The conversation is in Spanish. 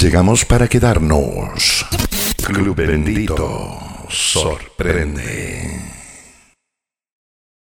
Llegamos para quedarnos. Club Bendito sorprende.